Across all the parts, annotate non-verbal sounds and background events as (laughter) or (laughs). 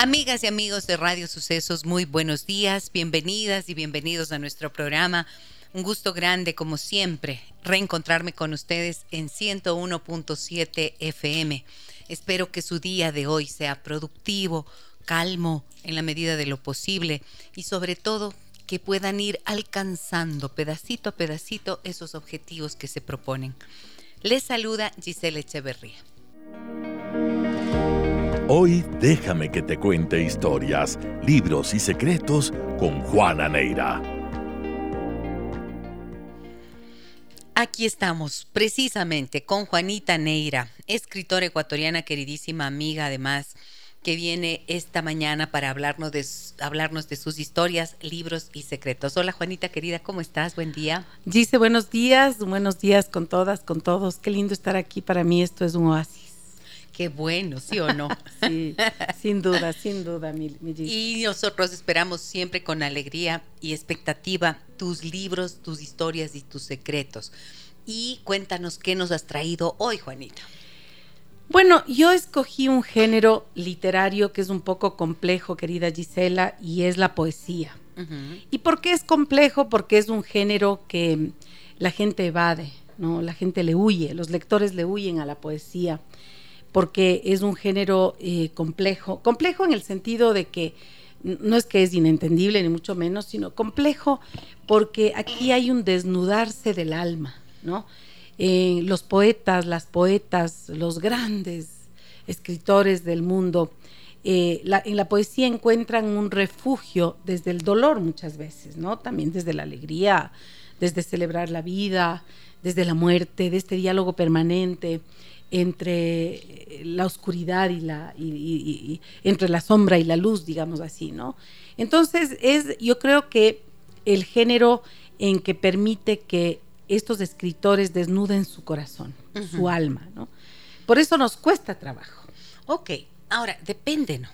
Amigas y amigos de Radio Sucesos, muy buenos días, bienvenidas y bienvenidos a nuestro programa. Un gusto grande, como siempre, reencontrarme con ustedes en 101.7 FM. Espero que su día de hoy sea productivo, calmo en la medida de lo posible y sobre todo que puedan ir alcanzando pedacito a pedacito esos objetivos que se proponen. Les saluda Giselle Echeverría. Hoy déjame que te cuente historias, libros y secretos con Juana Neira. Aquí estamos, precisamente con Juanita Neira, escritora ecuatoriana, queridísima amiga, además, que viene esta mañana para hablarnos de, hablarnos de sus historias, libros y secretos. Hola Juanita querida, ¿cómo estás? Buen día. Dice buenos días, buenos días con todas, con todos. Qué lindo estar aquí. Para mí esto es un oasis. Qué bueno, ¿sí o no? (laughs) sí, sin duda, sin duda, mi, Y nosotros esperamos siempre con alegría y expectativa tus libros, tus historias y tus secretos. Y cuéntanos qué nos has traído hoy, Juanita. Bueno, yo escogí un género literario que es un poco complejo, querida Gisela, y es la poesía. ¿Y por qué es complejo? Porque es un género que la gente evade, ¿no? La gente le huye, los lectores le huyen a la poesía porque es un género eh, complejo, complejo en el sentido de que no es que es inentendible ni mucho menos, sino complejo porque aquí hay un desnudarse del alma, ¿no? Eh, los poetas, las poetas, los grandes escritores del mundo, eh, en la poesía encuentran un refugio desde el dolor muchas veces, ¿no? También desde la alegría, desde celebrar la vida, desde la muerte, de este diálogo permanente entre la oscuridad y la y, entre la sombra y la luz, digamos así, ¿no? Entonces es, yo creo que el género en que permite que estos escritores desnuden su corazón, su alma, ¿no? Por eso nos cuesta trabajo. Ok, ahora depende, ¿no?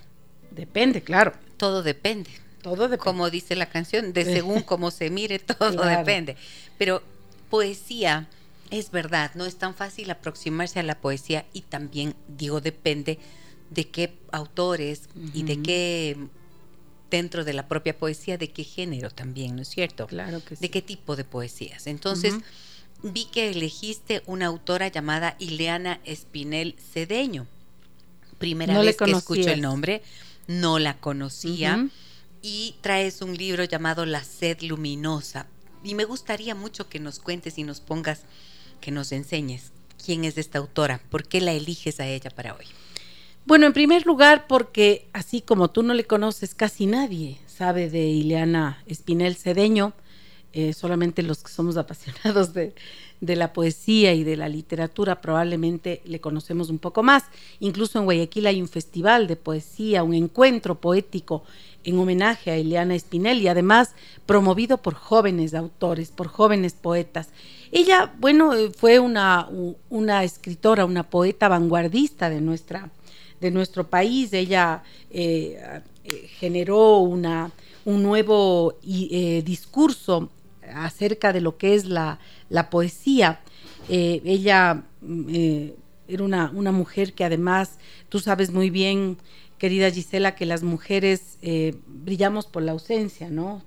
Depende, claro. Todo depende. Todo depende. Como dice la canción, de (laughs) según cómo se mire, todo depende. Pero poesía es verdad, no es tan fácil aproximarse a la poesía y también, digo, depende de qué autores y de qué, dentro de la propia poesía, de qué género también, ¿no es cierto? Claro que sí. De qué tipo de poesías. Entonces, vi que elegiste una autora llamada Ileana Espinel Cedeño. Primera vez que escucho el nombre, no la conocía. Y traes un libro llamado La sed luminosa. Y me gustaría mucho que nos cuentes y nos pongas que nos enseñes quién es esta autora, por qué la eliges a ella para hoy. Bueno, en primer lugar, porque así como tú no le conoces, casi nadie sabe de Ileana Espinel Cedeño, eh, solamente los que somos (laughs) apasionados de, la poesía y de la literatura probablemente le conocemos un poco más. Incluso en Guayaquil hay un festival de poesía, un encuentro poético en homenaje a Ileana Espinel y además promovido por jóvenes autores, por jóvenes poetas. Ella, bueno, eh, fue una, escritora, una poeta vanguardista de, nuestra, de nuestro país. Ella eh, generó una, un nuevo discurso acerca de lo que es la, poesía. ella era una, una, mujer que además, tú sabes muy bien, querida Gisela, que las mujeres brillamos por la ausencia, ¿no?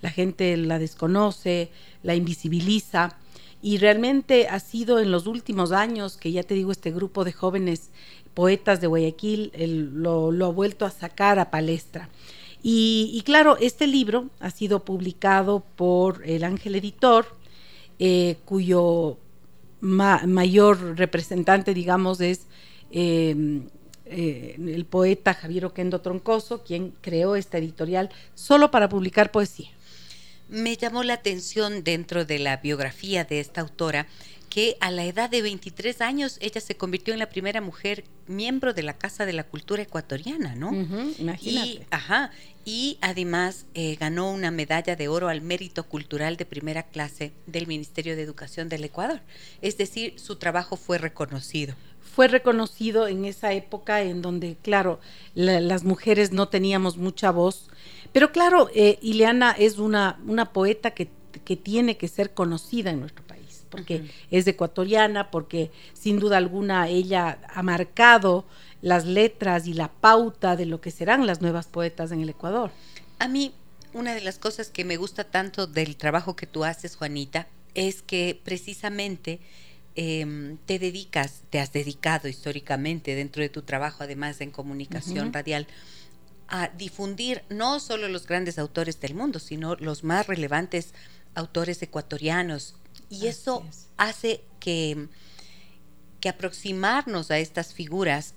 la gente la desconoce, la invisibiliza y realmente ha sido en los últimos años que ya te digo, este grupo de jóvenes poetas de Guayaquil lo, ha vuelto a sacar a palestra. Y, claro, este libro ha sido publicado por el Ángel Editor, eh, cuyo mayor representante, digamos, es em, eh, el poeta Javier Oquendo Troncoso, quien creó esta editorial solo para publicar poesía. Me llamó la atención dentro de la biografía de esta autora que a la edad de 23 años ella se convirtió en la primera mujer miembro de la Casa de la Cultura Ecuatoriana, ¿no? imagínate. Y, ajá, y además eh, ganó una medalla de oro al mérito cultural de primera clase del Ministerio de Educación del Ecuador. Es decir, su trabajo fue reconocido. Fue reconocido en esa época en donde, claro, las mujeres no teníamos mucha voz, pero claro, eh, Ileana es una, una poeta que, que tiene que ser conocida en nuestro país porque es ecuatoriana, porque sin duda alguna ella ha marcado las letras y la pauta de lo que serán las nuevas poetas en el Ecuador. A mí, una de las cosas que me gusta tanto del trabajo que tú haces, Juanita, es que precisamente em, te dedicas, te has dedicado históricamente dentro de tu trabajo, además en comunicación radial, a difundir no solo los grandes autores del mundo, sino los más relevantes autores ecuatorianos y eso hace que, que aproximarnos a estas figuras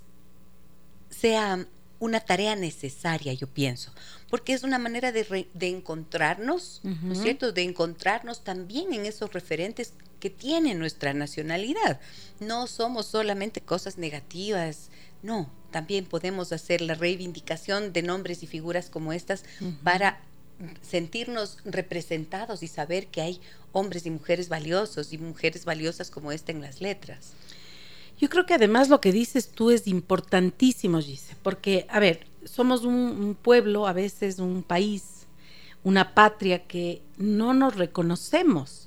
sea una tarea necesaria, yo pienso, porque es una manera de, de encontrarnos, ¿no es cierto? De encontrarnos también en esos referentes que tiene nuestra nacionalidad. No somos solamente cosas negativas, no, también podemos hacer la reivindicación de nombres y figuras como estas para sentirnos representados y saber que hay hombres y mujeres valiosos y mujeres valiosas como esta en las letras. Yo creo que además lo que dices tú es importantísimo, Gise, porque, a ver, somos un, pueblo, a veces un país, una patria que no nos reconocemos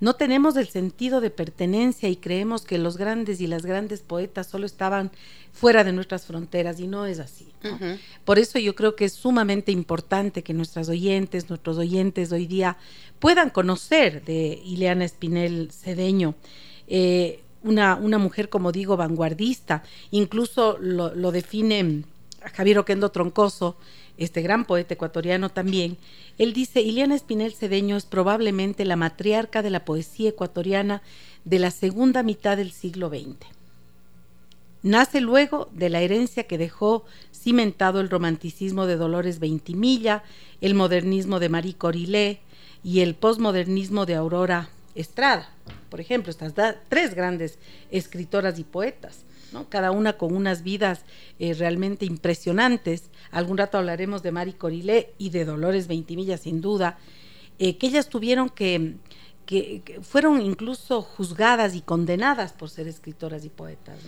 no tenemos el sentido de pertenencia y creemos que los grandes y las grandes poetas solo estaban fuera de nuestras fronteras y no es así. Por eso yo creo que es sumamente importante que nuestras oyentes, nuestros oyentes hoy día puedan conocer de Ileana Espinel Cedeño. Eh, una, una, mujer, como digo, vanguardista, incluso lo, lo define Javier Oquendo Troncoso, este gran poeta ecuatoriano también, él dice, Ileana Espinel Cedeño es probablemente la matriarca de la poesía ecuatoriana de la segunda mitad del siglo XX. Nace luego de la herencia que dejó cimentado el romanticismo de Dolores Veintimilla, el modernismo de Marie Corilé y el posmodernismo de Aurora Estrada. Por ejemplo, estas tres grandes escritoras y poetas cada una con unas vidas eh, realmente impresionantes. Algún rato hablaremos de Mari Corilé y de Dolores Veintimilla, sin duda, eh, que ellas tuvieron que, que, fueron incluso juzgadas y condenadas por ser escritoras y poetas.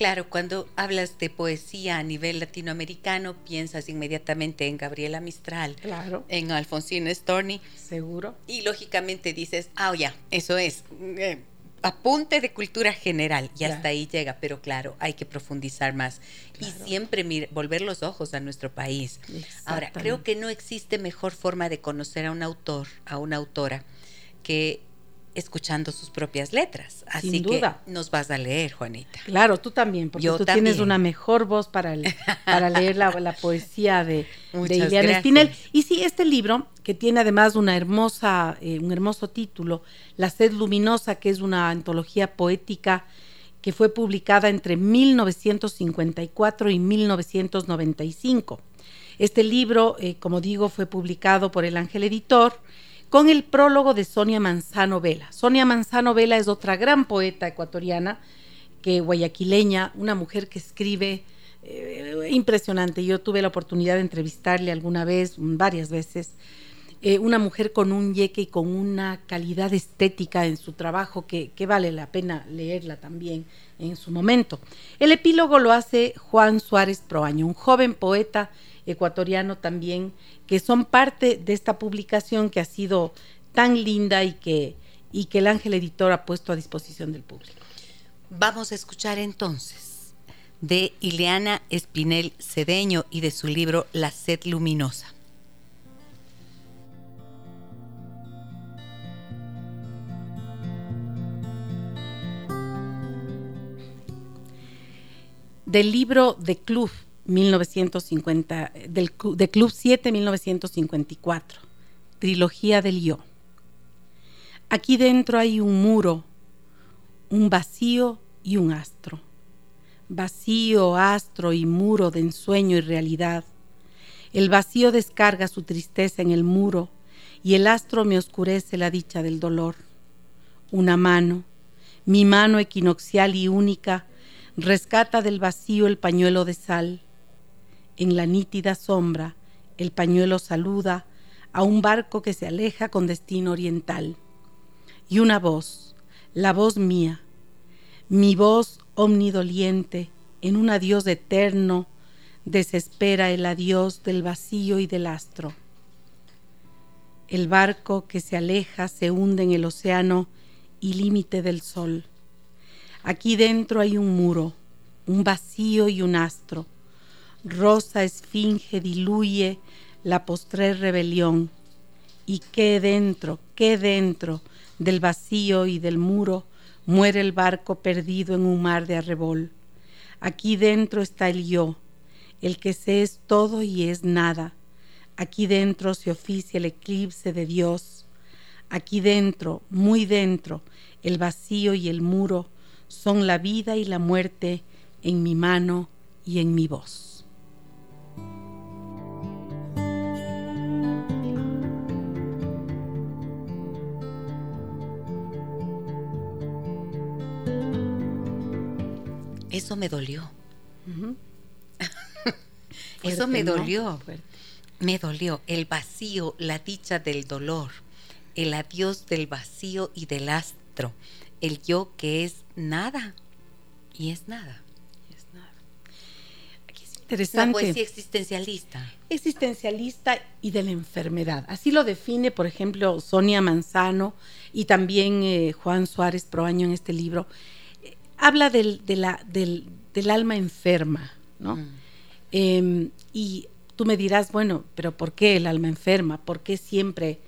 Claro, cuando hablas de poesía a nivel latinoamericano, piensas inmediatamente en Gabriela Mistral, claro. en Alfonsina Storni. Seguro. Y lógicamente dices, ah, ya, eso es. Eh, apunte de cultura general y hasta ahí llega, pero claro, hay que profundizar más. Y siempre volver los ojos a nuestro país. Ahora, creo que no existe mejor forma de conocer a un autor, a una autora, que escuchando sus propias letras. Así que nos vas a leer, Juanita. Claro, tú también, porque tú tienes una mejor voz para, para leer la, poesía de, (laughs) de Iliana Espinel. Y sí, este libro, que tiene además una hermosa, eh, un hermoso título, La sed luminosa, que es una antología poética que fue publicada entre 1954 y 1995. Este libro, eh, como digo, fue publicado por el Ángel Editor con el prólogo de Sonia Manzano Vela. Sonia Manzano Vela es otra gran poeta ecuatoriana, que guayaquileña, una mujer que escribe eh, impresionante. Yo tuve la oportunidad de entrevistarle alguna vez, varias veces. Eh, una mujer con un yeque y con una calidad estética en su trabajo que, que, vale la pena leerla también en su momento. El epílogo lo hace Juan Suárez Proaño, un joven poeta ecuatoriano también, que son parte de esta publicación que ha sido tan linda y que, y que el Ángel Editor ha puesto a disposición del público. Vamos a escuchar entonces de Ileana Espinel Cedeño y de su libro La sed luminosa. Del libro de Club 1950, del, de Club 7 1954, Trilogía del Yo. Aquí dentro hay un muro, un vacío y un astro. Vacío, astro y muro de ensueño y realidad. El vacío descarga su tristeza en el muro y el astro me oscurece la dicha del dolor. Una mano, mi mano equinoccial y única, rescata del vacío el pañuelo de sal. En la nítida sombra, el pañuelo saluda a un barco que se aleja con destino oriental. Y una voz, la voz mía, mi voz omnidoliente, en un adiós eterno, desespera el adiós del vacío y del astro. El barco que se aleja se hunde en el océano y límite del sol. Aquí dentro hay un muro, un vacío y un astro. Rosa esfinge diluye la postrer rebelión. Y qué dentro, qué dentro del vacío y del muro muere el barco perdido en un mar de arrebol. Aquí dentro está el yo, el que se es todo y es nada. Aquí dentro se oficia el eclipse de Dios. Aquí dentro, muy dentro, el vacío y el muro son la vida y la muerte en mi mano y en mi voz. Eso me dolió. (laughs) Eso me dolió. Me dolió el vacío, la dicha del dolor, el adiós del vacío y del astro, el yo que es nada y es nada. es nada. Aquí es interesante. La poesía existencialista. Existencialista y de la enfermedad. Así lo define, por ejemplo, Sonia Manzano y también eh, Juan Suárez Proaño en este libro. Eh, habla del, de la, del, del alma enferma, ¿no? Mm. Em, y tú me dirás, bueno, pero ¿por qué el alma enferma? ¿Por qué siempre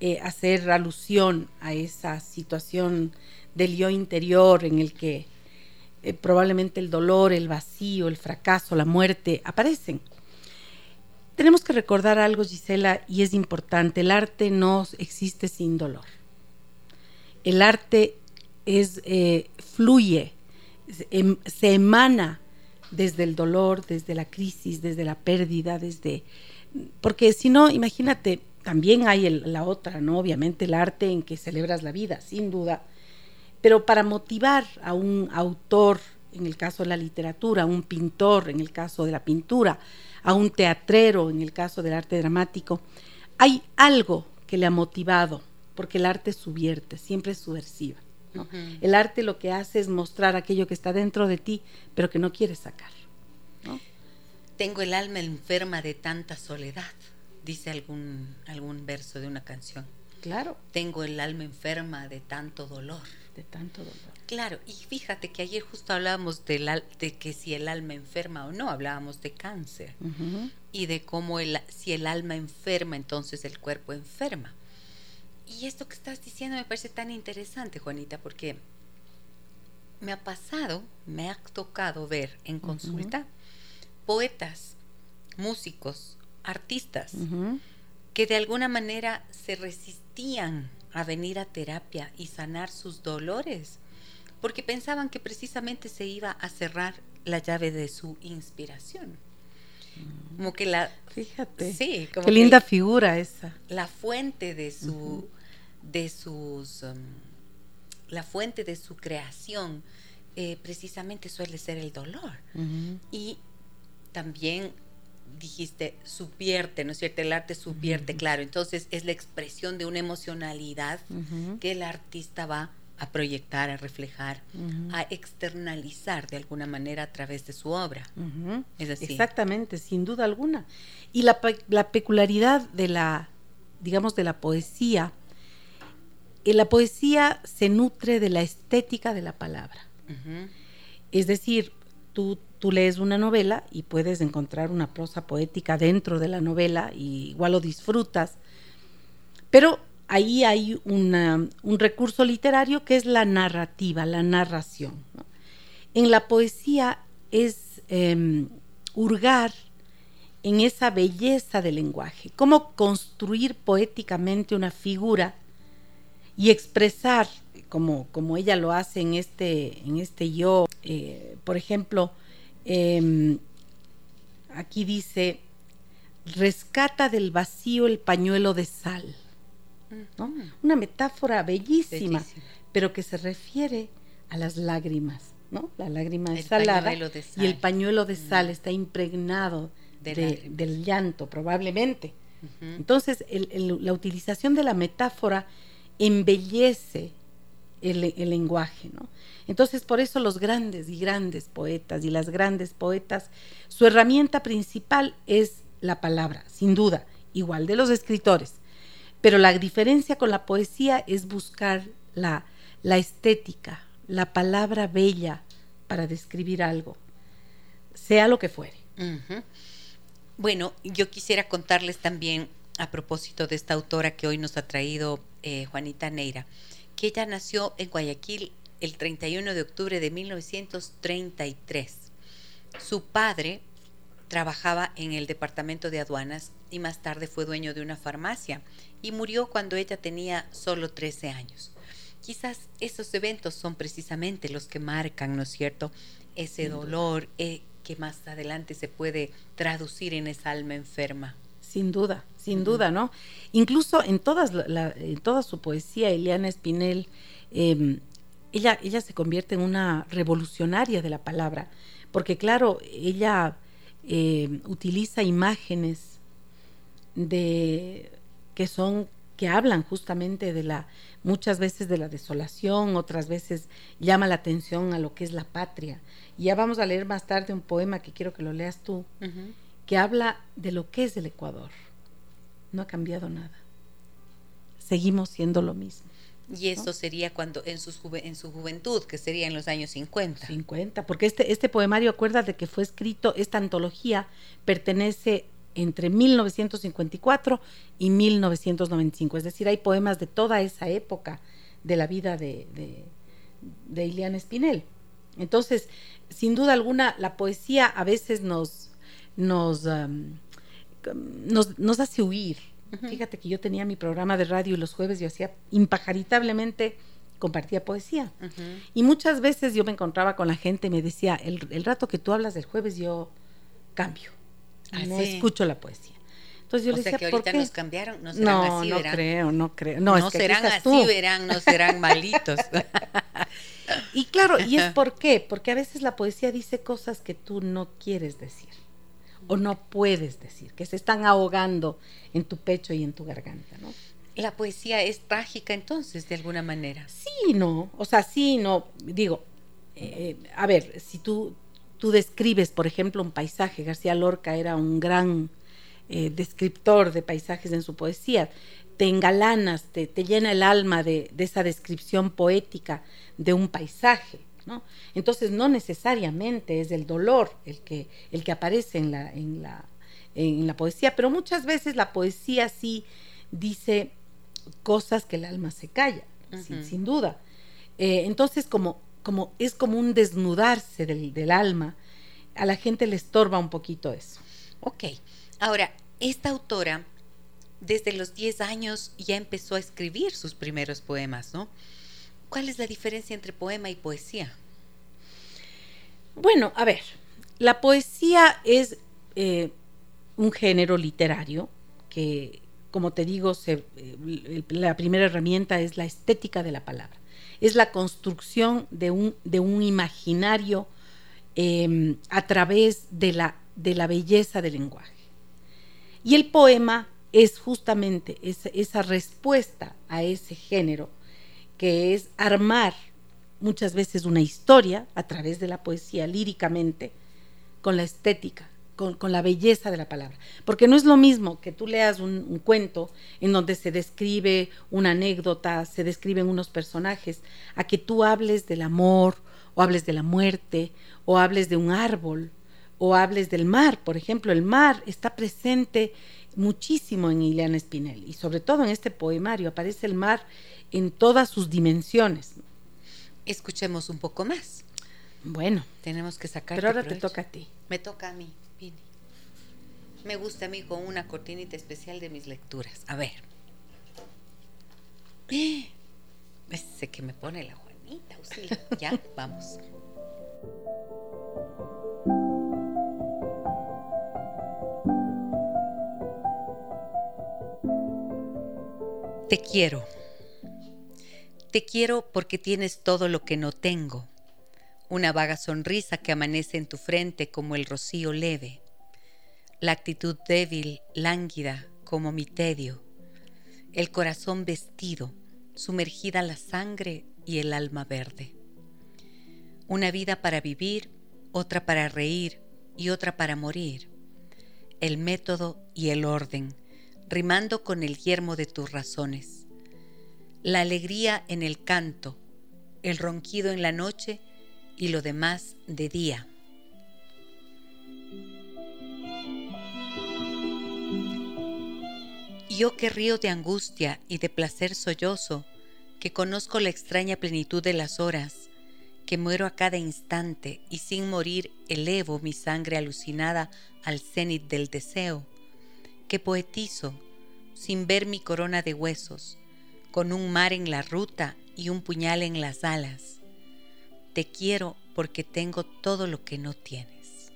eh, hacer alusión a esa situación del yo interior en el que eh, probablemente el dolor, el vacío, el fracaso, la muerte aparecen? Tenemos que recordar algo, Gisela, y es importante, el arte no existe sin dolor. El arte es, eh, fluye, em, se emana desde el dolor, desde la crisis, desde la pérdida, desde... Porque si no, imagínate, también hay la otra, ¿no? Obviamente el arte en que celebras la vida, sin duda. Pero para motivar a un autor, en el caso de la literatura, a un pintor, en el caso de la pintura, a un teatrero, en el caso del arte dramático, hay algo que le ha motivado, porque el arte subvierte, siempre es subversiva. El arte lo que hace es mostrar aquello que está dentro de ti, pero que no quieres sacar. Tengo el alma enferma de tanta soledad, dice algún, algún verso de una canción. Claro. Tengo el alma enferma de tanto dolor. De tanto dolor. Claro, y fíjate que ayer justo hablábamos de, de que si el alma enferma o no, hablábamos de cáncer y de cómo el, si el alma enferma, entonces el cuerpo enferma. Y esto que estás diciendo me parece tan interesante, Juanita, porque me ha pasado, me ha tocado ver en consulta poetas, músicos, artistas, que de alguna manera se resistían a venir a terapia y sanar sus dolores, porque pensaban que precisamente se iba a cerrar la llave de su inspiración. Como que la... Fíjate. Sí, Qué linda figura esa. La fuente de su de sus, um, la fuente de su creación, eh, precisamente suele ser el dolor. Y también dijiste, subvierte, ¿no es cierto? El arte subvierte, claro. Entonces es la expresión de una emocionalidad que el artista va a proyectar, a reflejar, a externalizar de alguna manera a través de su obra. Es Exactamente, sin duda alguna. Y la, la, peculiaridad de la, digamos, de la poesía la poesía se nutre de la estética de la palabra. Es decir, tú, tú, lees una novela y puedes encontrar una prosa poética dentro de la novela y igual lo disfrutas, pero ahí hay un recurso literario que es la narrativa, la narración. En la poesía es em, hurgar en esa belleza del lenguaje, cómo construir poéticamente una figura y expresar como, como ella lo hace en este, en este yo. Eh, por ejemplo, em, aquí dice, rescata del vacío el pañuelo de sal. ¿no? Una metáfora bellísima, pero que se refiere a las lágrimas, ¿no? La lágrima es salada y el pañuelo de sal está impregnado del llanto, probablemente. Entonces, la utilización de la metáfora embellece el, lenguaje, ¿no? Entonces, por eso los grandes y grandes poetas y las grandes poetas, su herramienta principal es la palabra, sin duda, igual de los escritores. Pero la diferencia con la poesía es buscar la, la estética, la palabra bella para describir algo, sea lo que fuere. Bueno, yo quisiera contarles también a propósito de esta autora que hoy nos ha traído eh, Juanita Neira, que ella nació en Guayaquil el 31 de octubre de 1933. Su padre trabajaba en el departamento de aduanas y más tarde fue dueño de una farmacia y murió cuando ella tenía solo 13 años. Quizás esos eventos son precisamente los que marcan, ¿no es cierto?, ese dolor eh, que más adelante se puede traducir en esa alma enferma. Sin duda, sin duda, ¿no? Incluso en, todas en toda su poesía, Eliana Espinel, em, ella, ella se convierte en una revolucionaria de la palabra, porque claro, ella em, utiliza imágenes de que son que hablan justamente de la muchas veces de la desolación, otras veces llama la atención a lo que es la patria. Y ya vamos a leer más tarde un poema que quiero que lo leas tú, que habla de lo que es el Ecuador. No ha cambiado nada. Seguimos siendo lo mismo. Y eso sería cuando en, sus en su juventud, que sería en los años 50. 50, porque este, este poemario, acuérdate que fue escrito, esta antología pertenece entre 1954 y 1995, es decir, hay poemas de toda esa época de la vida de, de, de Iliana Espinel. Entonces, sin duda alguna, la poesía a veces nos, nos, nos, hace huir. Fíjate que yo tenía mi programa de radio y los jueves yo hacía impajaritablemente compartía poesía. Y muchas veces yo me encontraba con la gente y me decía, el, rato que tú hablas del jueves yo cambio. Ah, no escucho la poesía. Entonces yo le decía, que ahorita nos cambiaron, no serán no, así, no creo, no creo. No, serán así, verán, no serán (laughs) malitos. y claro, ¿y es (laughs) por qué? Porque a veces la poesía dice cosas que tú no quieres decir o no puedes decir, que se están ahogando en tu pecho y en tu garganta, ¿no? La poesía es trágica entonces, de alguna manera. Sí, no, o sea, sí, no, digo, eh, a ver, si tú, tú describes, por ejemplo, un paisaje, García Lorca era un gran eh, descriptor de paisajes en su poesía, te engalanas, te, te llena el alma de, de esa descripción poética de un paisaje. Entonces no necesariamente es el dolor el que, el que aparece en la, en, la, en la poesía, pero muchas veces la poesía sí dice cosas que el alma se calla, sin, duda. Eh, entonces como, como es como un desnudarse del, del alma, a la gente le estorba un poquito eso. Ok, ahora, esta autora desde los 10 años ya empezó a escribir sus primeros poemas, ¿no? ¿Cuál es la diferencia entre poema y poesía? Bueno, a ver, la poesía es eh, un género literario que, como te digo, eh, la primera herramienta es la estética de la palabra. Es la construcción de un, de un imaginario em, a través de la, de la belleza del lenguaje. Y el poema es justamente esa respuesta a ese género que es armar muchas veces una historia a través de la poesía líricamente, con la estética, con, la belleza de la palabra. Porque no es lo mismo que tú leas un, cuento en donde se describe una anécdota, se describen unos personajes, a que tú hables del amor, o hables de la muerte, o hables de un árbol, o hables del mar. Por ejemplo, el mar está presente muchísimo en Ileana Spinelli, y sobre todo en este poemario aparece el mar en todas sus dimensiones. Escuchemos un poco más. Bueno, tenemos que sacar. Pero ahora te toca a ti. Me toca a mí, Pini. Me gusta a mí con una cortinita especial de mis lecturas. A ver. (gasps) Ese que me pone la Juanita, (laughs) Ya, vamos. Te quiero. Te quiero porque tienes todo lo que no tengo. Una vaga sonrisa que amanece en tu frente como el rocío leve. La actitud débil, lánguida como mi tedio. El corazón vestido, sumergida la sangre y el alma verde. Una vida para vivir, otra para reír y otra para morir. El método y el orden rimando con el yermo de tus razones. La alegría en el canto, el ronquido en la noche y lo demás de día. Yo que río de angustia y de placer sollozo, que conozco la extraña plenitud de las horas, que muero a cada instante y sin morir elevo mi sangre alucinada al cenit del deseo, que poetizo, sin ver mi corona de huesos, con un mar en la ruta y un puñal en las alas. Te quiero porque tengo todo lo que no tienes.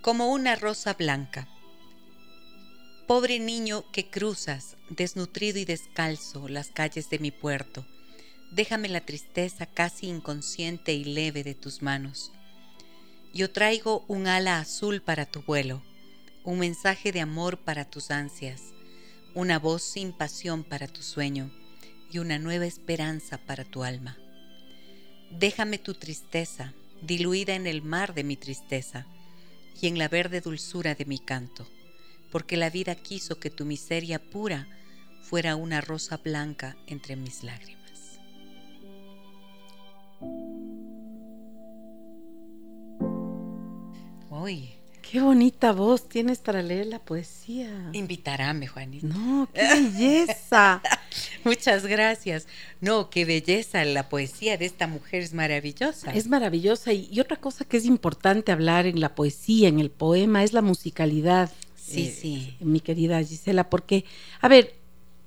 Como una rosa blanca Pobre niño que cruzas, desnutrido y descalzo, las calles de mi puerto, déjame la tristeza casi inconsciente y leve de tus manos. Yo traigo un ala azul para tu vuelo, un mensaje de amor para tus ansias, una voz sin pasión para tu sueño y una nueva esperanza para tu alma. Déjame tu tristeza, diluida en el mar de mi tristeza y en la verde dulzura de mi canto porque la vida quiso que tu miseria pura fuera una rosa blanca entre mis lágrimas. Uy. Qué bonita voz tienes para leer la poesía. Invitarame, Juanita. No, qué belleza. (laughs) Muchas gracias. No, qué belleza. La poesía de esta mujer es maravillosa. Es maravillosa. y otra cosa que es importante hablar en la poesía, en el poema, es la musicalidad. Sí, eh, sí. Mi querida Gisela, porque, a ver,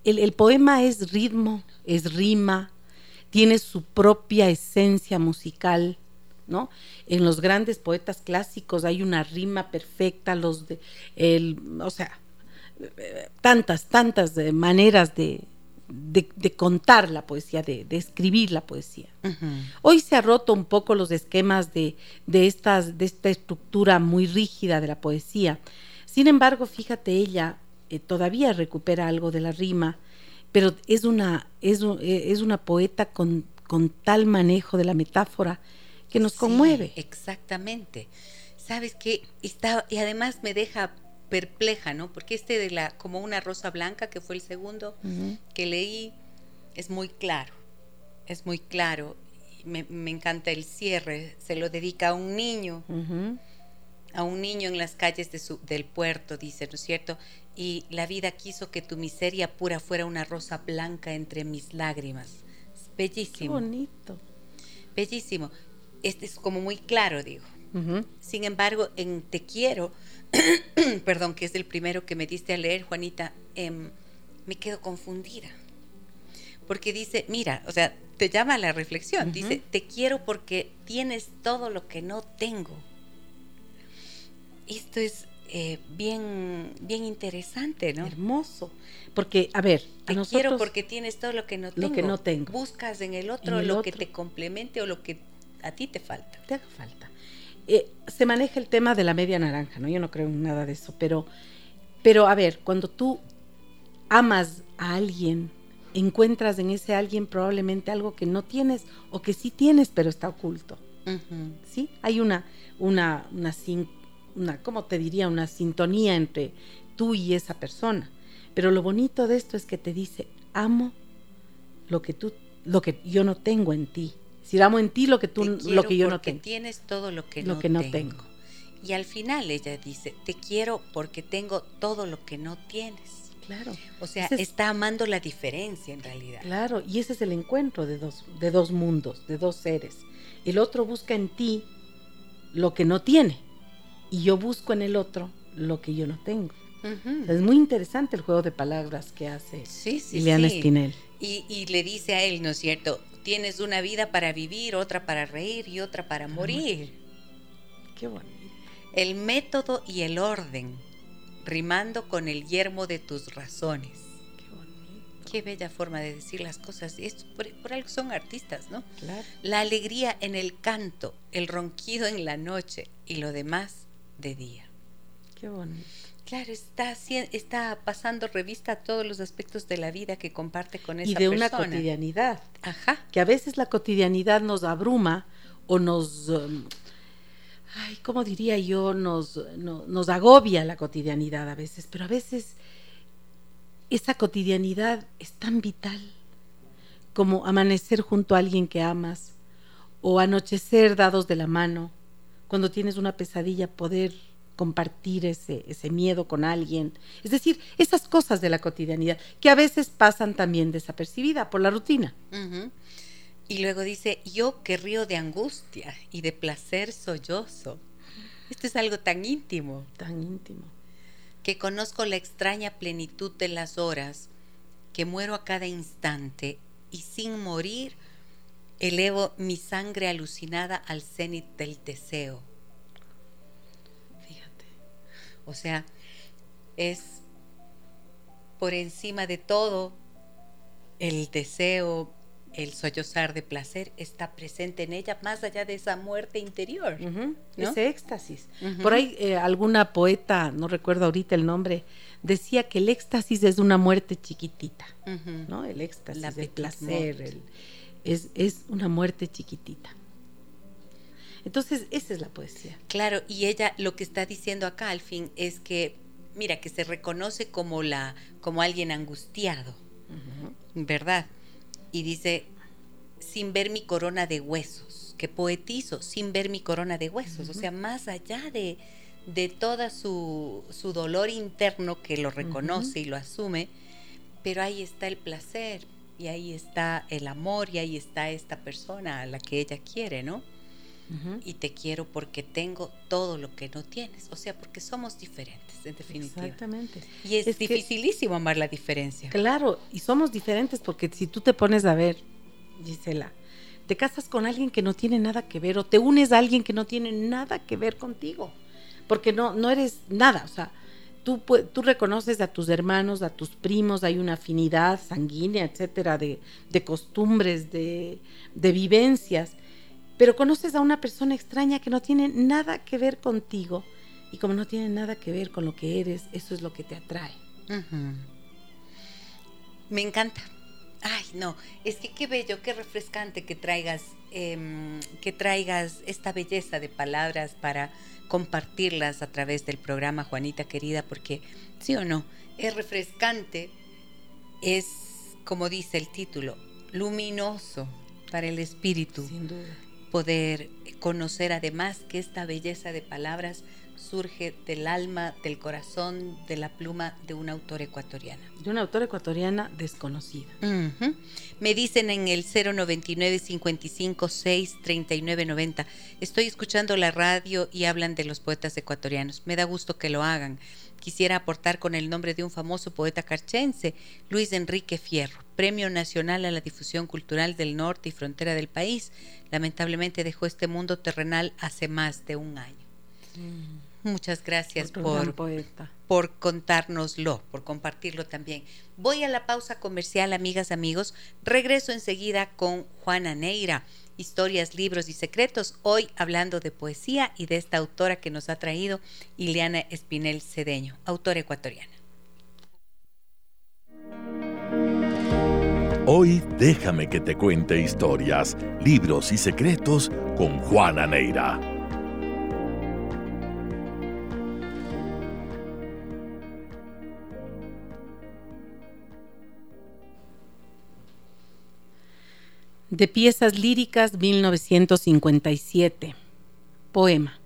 el, poema es ritmo, es rima, tiene su propia esencia musical, ¿no? En los grandes poetas clásicos hay una rima perfecta, los de, el, o sea, tantas, tantas maneras de, de, contar la poesía, de, escribir la poesía. Hoy se ha roto un poco los esquemas de, de, estas, de esta estructura muy rígida de la poesía. Sin embargo, fíjate, ella eh, todavía recupera algo de la rima, pero es una, es, eh, es una poeta con, con, tal manejo de la metáfora que nos conmueve. Exactamente. Sabes que está, y además me deja perpleja, ¿no? Porque este de la, como una rosa blanca, que fue el segundo que leí, es muy claro, es muy claro. Me, me, encanta el cierre, se lo dedica a un niño a un niño en las calles de su, del puerto, dice, ¿no es cierto? Y la vida quiso que tu miseria pura fuera una rosa blanca entre mis lágrimas. bellísimo. Qué bonito. Bellísimo. Este es como muy claro, digo. Sin embargo, en Te quiero, (clears throat) perdón, que es el primero que me diste a leer, Juanita, em, me quedo confundida. Porque dice, mira, o sea, te llama a la reflexión. Dice, te quiero porque tienes todo lo que no tengo esto es eh, bien, bien interesante, ¿no? Hermoso. Porque, a ver, te quiero porque tienes todo lo que no tengo. Lo que no tengo. Buscas en el otro lo que te complemente o lo que a ti te falta. Te haga falta. Eh, se maneja el tema de la media naranja, ¿no? Yo no creo en nada de eso, pero, pero a ver, cuando tú amas a alguien, encuentras en ese alguien probablemente algo que no tienes o que sí tienes, pero está oculto. ¿Sí? Hay una, una, una una, ¿cómo te diría? Una sintonía entre tú y esa persona. Pero lo bonito de esto es que te dice, amo lo que tú, lo que yo no tengo en ti. Si amo en ti lo que tú, lo que yo no tengo. tienes todo lo que, lo no, que no tengo. Y al final ella dice, te quiero porque tengo todo lo que no tienes. Claro. O sea, está amando la diferencia en realidad. Claro, y ese es el encuentro de dos, de dos mundos, de dos seres. El otro busca en ti lo que no tiene y yo busco en el otro lo que yo no tengo. Es muy interesante el juego de palabras que hace sí, Liliana Espinel. Y, y, le dice a él, ¿no es cierto? Tienes una vida para vivir, otra para reír y otra para morir. Qué bonito. El método y el orden, rimando con el yermo de tus razones. Qué bonito. Qué bella forma de decir las cosas. Esto, por, por algo son artistas, ¿no? Claro. La alegría en el canto, el ronquido en la noche y lo demás de día. Qué bonito. Claro, está, está pasando revista a todos los aspectos de la vida que comparte con esa persona. Y de una cotidianidad. Ajá. Que a veces la cotidianidad nos abruma o nos... Um, ay, ¿cómo diría yo? Nos, no, nos agobia la cotidianidad a veces, pero a veces esa cotidianidad es tan vital como amanecer junto a alguien que amas o anochecer dados de la mano, cuando tienes una pesadilla poder compartir ese, ese miedo con alguien. Es decir, esas cosas de la cotidianidad que a veces pasan también desapercibida por la rutina. Y luego dice, yo que río de angustia y de placer sollozo. Esto es algo tan íntimo. Tan íntimo. Que conozco la extraña plenitud de las horas, que muero a cada instante y sin morir elevo mi sangre alucinada al cenit del deseo o sea, es por encima de todo el deseo, el sollozar de placer está presente en ella más allá de esa muerte interior. Ese éxtasis. Por ahí eh, alguna poeta, no recuerdo ahorita el nombre, decía que el éxtasis es una muerte chiquitita, ¿no? El éxtasis, el placer, es, es una muerte chiquitita. Entonces, esa es la poesía. Claro, y ella lo que está diciendo acá al fin es que, mira, que se reconoce como, la, como alguien angustiado, ¿verdad? Y dice, sin ver mi corona de huesos, que poetizo, sin ver mi corona de huesos, o sea, más allá de, de toda su, su, dolor interno que lo reconoce y lo asume, pero ahí está el placer, y ahí está el amor, y ahí está esta persona a la que ella quiere, ¿no? y te quiero porque tengo todo lo que no tienes. O sea, porque somos diferentes, en definitiva. Exactamente. Y es, dificilísimo amar la diferencia. Claro, y somos diferentes porque si tú te pones a ver, Gisela, te casas con alguien que no tiene nada que ver o te unes a alguien que no tiene nada que ver contigo, porque no, no eres nada, o sea, tú, reconoces a tus hermanos, a tus primos, hay una afinidad sanguínea, etcétera, de, de costumbres, de, de vivencias, pero conoces a una persona extraña que no tiene nada que ver contigo y como no tiene nada que ver con lo que eres, eso es lo que te atrae. Me encanta. Ay, no, es que qué bello, qué refrescante que traigas, em, que traigas esta belleza de palabras para compartirlas a través del programa, Juanita querida, porque sí o no, es refrescante, es, como dice el título, luminoso para el espíritu. Sin duda poder conocer además que esta belleza de palabras surge del alma, del corazón, de la pluma de una autora ecuatoriana. De una autora ecuatoriana desconocida. Me dicen en el 099 55 6 39 90. Estoy escuchando la radio y hablan de los poetas ecuatorianos. Me da gusto que lo hagan. Quisiera aportar con el nombre de un famoso poeta carchense, Luis Enrique Fierro, Premio Nacional a la Difusión Cultural del Norte y Frontera del país. Lamentablemente dejó este mundo terrenal hace más de un año. Mm. Muchas gracias por, por contárnoslo, por compartirlo también. Voy a la pausa comercial, amigas, amigos. Regreso enseguida con Juana Neira historias, libros y secretos, hoy hablando de poesía y de esta autora que nos ha traído, Ileana Espinel Cedeño, autora ecuatoriana. Hoy déjame que te cuente historias, libros y secretos con Juana Neira. De piezas líricas 1957. Poema.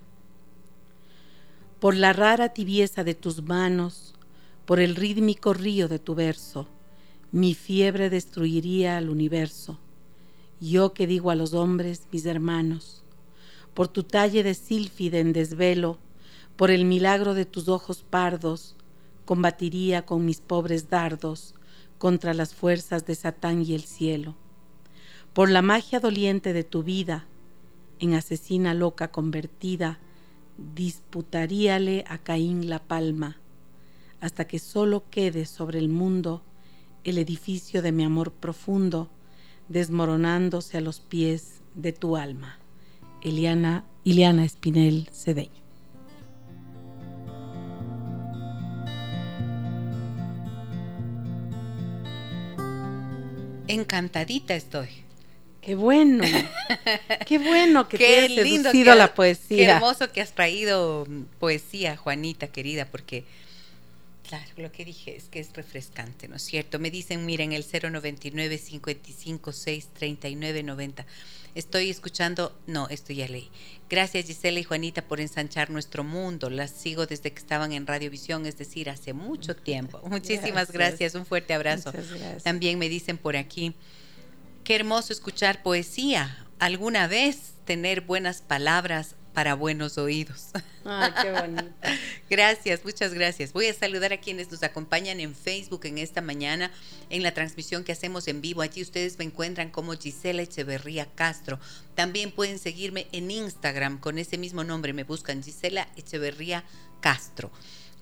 Por la rara tibieza de tus manos, por el rítmico río de tu verso, mi fiebre destruiría al universo. Yo que digo a los hombres, mis hermanos, por tu talle de sílfide en desvelo, por el milagro de tus ojos pardos, combatiría con mis pobres dardos contra las fuerzas de Satán y el cielo. Por la magia doliente de tu vida, en asesina loca convertida, disputaríale a Caín la palma, hasta que solo quede sobre el mundo el edificio de mi amor profundo, desmoronándose a los pies de tu alma. Eliana, Iliana Espinel Cedeño. Encantadita estoy. Qué bueno, (laughs) qué bueno que te has lindo que la poesía. Qué hermoso que has traído poesía, Juanita querida, porque Claro, lo que dije es que es refrescante, ¿no es cierto? Me dicen, miren, el 099 55 6 39 90. Estoy escuchando, no, esto ya leí. Gracias Gisela y Juanita por ensanchar nuestro mundo. Las sigo desde que estaban en Radiovisión, es decir, hace mucho tiempo. Muchísimas gracias, un fuerte abrazo. También me dicen por aquí, qué hermoso escuchar poesía. Alguna vez tener buenas palabras para buenos oídos. Ay, qué (laughs) bonito. gracias, muchas gracias. Voy a saludar a quienes nos acompañan en Facebook en esta mañana, en la transmisión que hacemos en vivo. Allí ustedes me encuentran como Gisela Echeverría Castro. También pueden seguirme en Instagram con ese mismo nombre. Me buscan Gisela Echeverría Castro.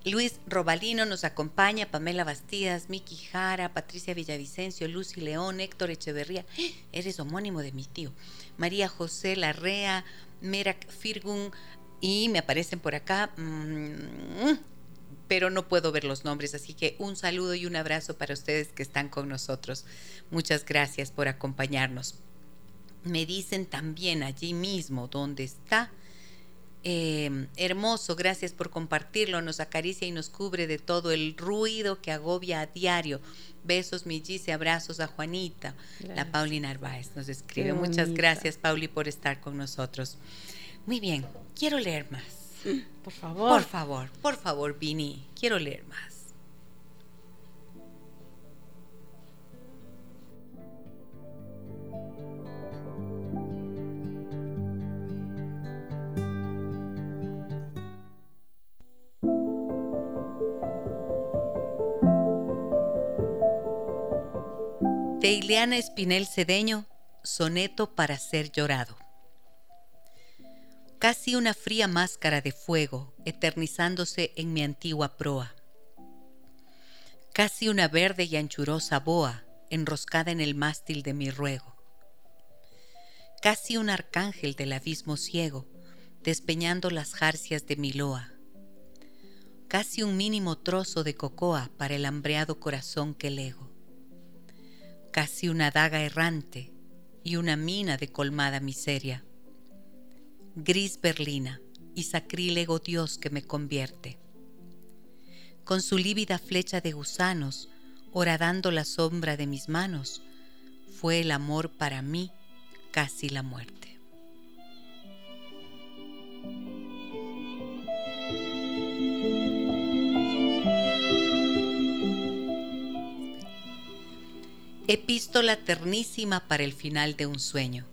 Luis Robalino nos acompaña, Pamela Bastidas, Miki Jara, Patricia Villavicencio, Lucy León, Héctor Echeverría. (gasps) Eres homónimo de mi tío. María José Larrea, Merak Firgun y me aparecen por acá, mm, pero no puedo ver los nombres, así que un saludo y un abrazo para ustedes que están con nosotros. Muchas gracias por acompañarnos. Me dicen también allí mismo donde está. Eh, hermoso, gracias por compartirlo, nos acaricia y nos cubre de todo el ruido que agobia a diario. Besos, mi y abrazos a Juanita. La Pauli Narváez nos escribe. Muchas gracias, Pauli, por estar con nosotros. Muy bien, quiero leer más. Por favor. Por favor, por favor, Vini, quiero leer más. De Ileana Espinel Cedeño, Soneto para ser llorado. Casi una fría máscara de fuego eternizándose en mi antigua proa. Casi una verde y anchurosa boa enroscada en el mástil de mi ruego. Casi un arcángel del abismo ciego despeñando las jarcias de mi loa. Casi un mínimo trozo de cocoa para el hambreado corazón que lego casi una daga errante y una mina de colmada miseria. Gris berlina y sacrílego Dios que me convierte. Con su lívida flecha de gusanos, horadando la sombra de mis manos, fue el amor para mí casi la muerte. Epístola ternísima para el final de un sueño.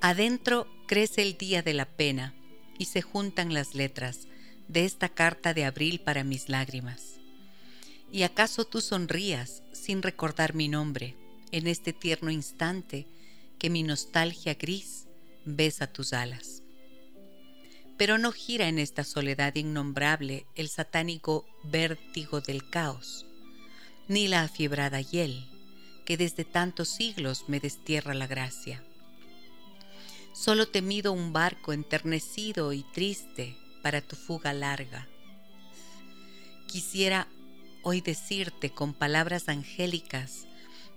Adentro crece el día de la pena y se juntan las letras de esta carta de abril para mis lágrimas. ¿Y acaso tú sonrías sin recordar mi nombre en este tierno instante que mi nostalgia gris besa tus alas? Pero no gira en esta soledad innombrable el satánico vértigo del caos ni la afiebrada hiel, que desde tantos siglos me destierra la gracia. Solo te mido un barco enternecido y triste para tu fuga larga. Quisiera hoy decirte con palabras angélicas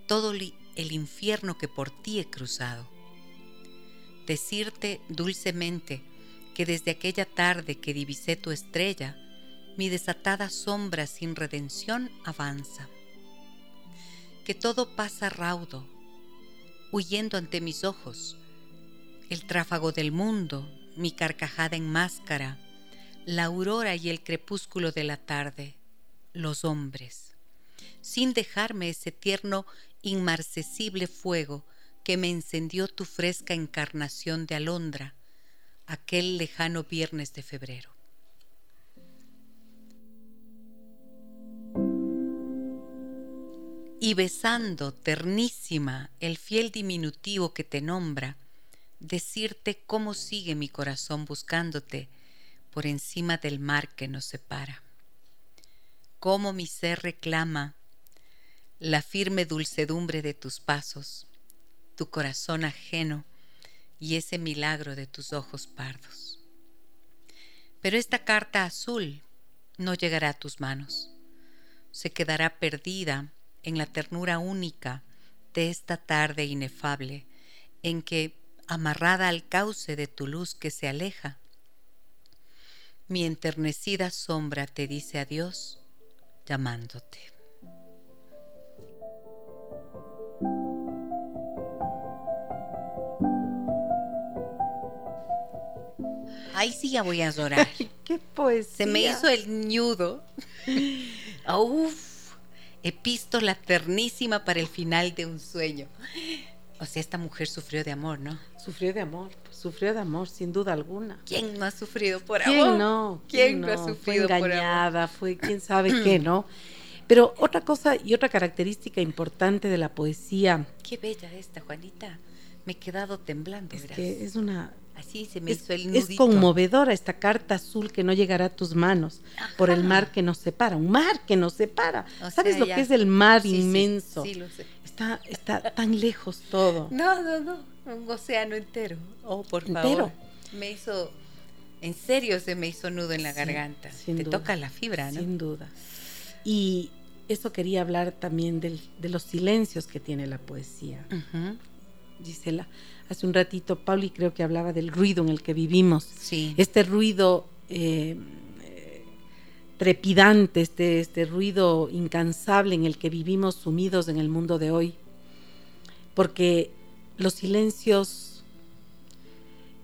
todo el infierno que por ti he cruzado. Decirte dulcemente que desde aquella tarde que divisé tu estrella, mi desatada sombra sin redención avanza que todo pasa raudo, huyendo ante mis ojos, el tráfago del mundo, mi carcajada en máscara, la aurora y el crepúsculo de la tarde, los hombres, sin dejarme ese tierno, inmarcesible fuego que me encendió tu fresca encarnación de alondra, aquel lejano viernes de febrero. Y besando ternísima el fiel diminutivo que te nombra, decirte cómo sigue mi corazón buscándote por encima del mar que nos separa. Cómo mi ser reclama la firme dulcedumbre de tus pasos, tu corazón ajeno y ese milagro de tus ojos pardos. Pero esta carta azul no llegará a tus manos, se quedará perdida en la ternura única de esta tarde inefable en que, amarrada al cauce de tu luz que se aleja, mi enternecida sombra te dice adiós llamándote. Ahí sí ya voy a llorar. ¿Qué pues? Se me hizo el ñudo. (laughs) Uf, epístola ternísima para el final de un sueño. O sea, esta mujer sufrió de amor, ¿no? Sufrió de amor, sufrió de amor, sin duda alguna. ¿Quién no ha sufrido por ¿Quién amor? no? ¿Quién, no ha sufrido fue engañada, por fue quién sabe (clears throat) qué, ¿no? Pero otra cosa y otra característica importante de la poesía amor? Qué bella esta, Juanita. Me he quedado temblando, es verás. que es una Así se me es, hizo el es nudito. conmovedora esta carta azul que no llegará a tus manos por el mar que nos separa, un mar que nos separa. O ¿Sabes sea, lo ya- que es el mar Sí, inmenso? Sí, lo sé. Está, está tan lejos todo. No, no, no. Un océano entero. Oh, por Entero. favor. Me hizo. En serio se me hizo nudo en la garganta. Te duda, toca la fibra, ¿no? Sin duda. Y eso quería hablar también del- de los silencios que tiene la poesía. Ujú. Gisela, hace un ratito Pauli creo que hablaba del ruido en el que vivimos. Sí. Este ruido eh, trepidante, este, este ruido incansable en el que vivimos sumidos en el mundo de hoy. Porque los silencios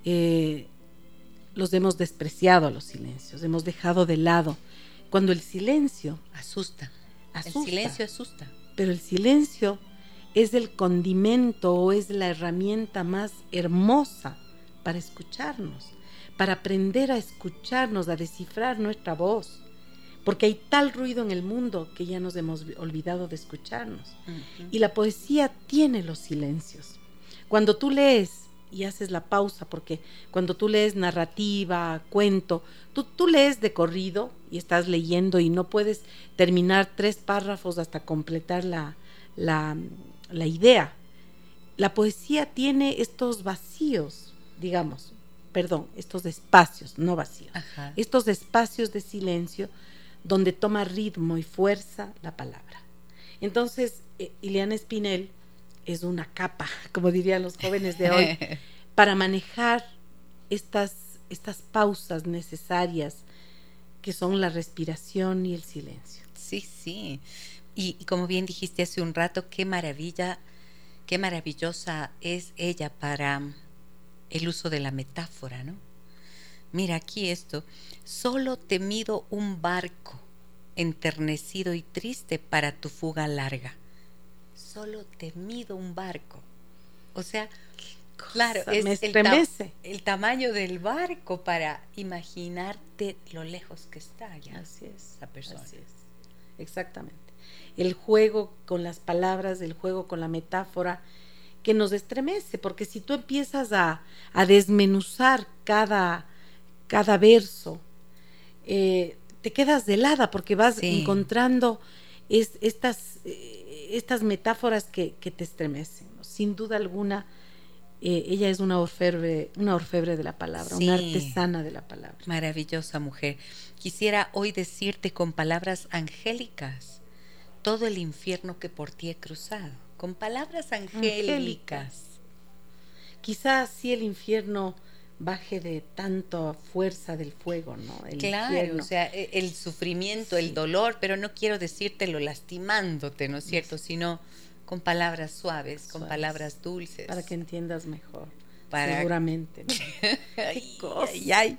eh, los hemos despreciado los silencios, hemos dejado de lado. Cuando el silencio Asusta. asusta, El silencio asusta. pero el silencio es el condimento o es la herramienta más hermosa para escucharnos, para aprender a escucharnos, a descifrar nuestra voz. Porque hay tal ruido en el mundo que ya nos hemos olvidado de escucharnos. Y la poesía tiene los silencios. Cuando tú lees y haces la pausa, porque cuando tú lees narrativa, cuento, tú, tú lees de corrido y estás leyendo y no puedes terminar tres párrafos hasta completar la, la, la idea. La poesía tiene estos vacíos, digamos, perdón, estos espacios, no vacíos, Ajá. estos espacios de silencio donde toma ritmo y fuerza la palabra. Entonces, eh, Ileana Espinel es una capa, (laughs) como dirían los jóvenes de hoy, (laughs) para manejar estas, estas pausas necesarias que son la respiración y el silencio. Sí, sí. Y, y como bien dijiste hace un rato, qué maravilla, qué maravillosa es ella para el uso de la metáfora, ¿no? Mira aquí esto, solo te mido un barco enternecido y triste para tu fuga larga. Solo te mido un barco. O sea, claro, es ta- el tamaño del barco para imaginarte lo lejos que está ya Así es. esa persona. Así es. Exactamente. El juego con las palabras, el juego con la metáfora, que nos estremece, porque si tú empiezas a, a desmenuzar cada, cada verso, eh, te quedas de helada porque vas Sí. encontrando es- estas, eh, estas metáforas que, que te estremecen. ¿no? Sin duda alguna, eh, ella es una orfebre, una orfebre de la palabra, una artesana de la palabra. Maravillosa mujer. Quisiera hoy decirte con palabras angélicas todo el infierno que por ti he cruzado. Con palabras angélicas. Quizás sí el infierno baje de tanta fuerza del fuego, ¿no? El Claro, infierno. o sea, e- el sufrimiento, el dolor, pero no quiero decírtelo lastimándote, ¿no es cierto? Sino con palabras suaves, con palabras dulces. para que entiendas mejor. Para- Seguramente. ¿no? (laughs) Ay, cosa. ay, ay.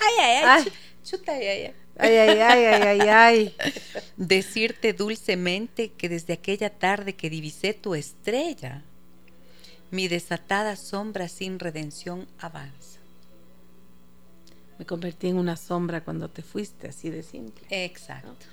Ay, ay, ay. Chuta, ay, ay, ay. Ay, ay, ay, ay, (laughs) decirte dulcemente que desde aquella tarde que divisé tu estrella, mi desatada sombra sin redención avanza. Me convertí en una sombra cuando te fuiste, así de simple. Exacto.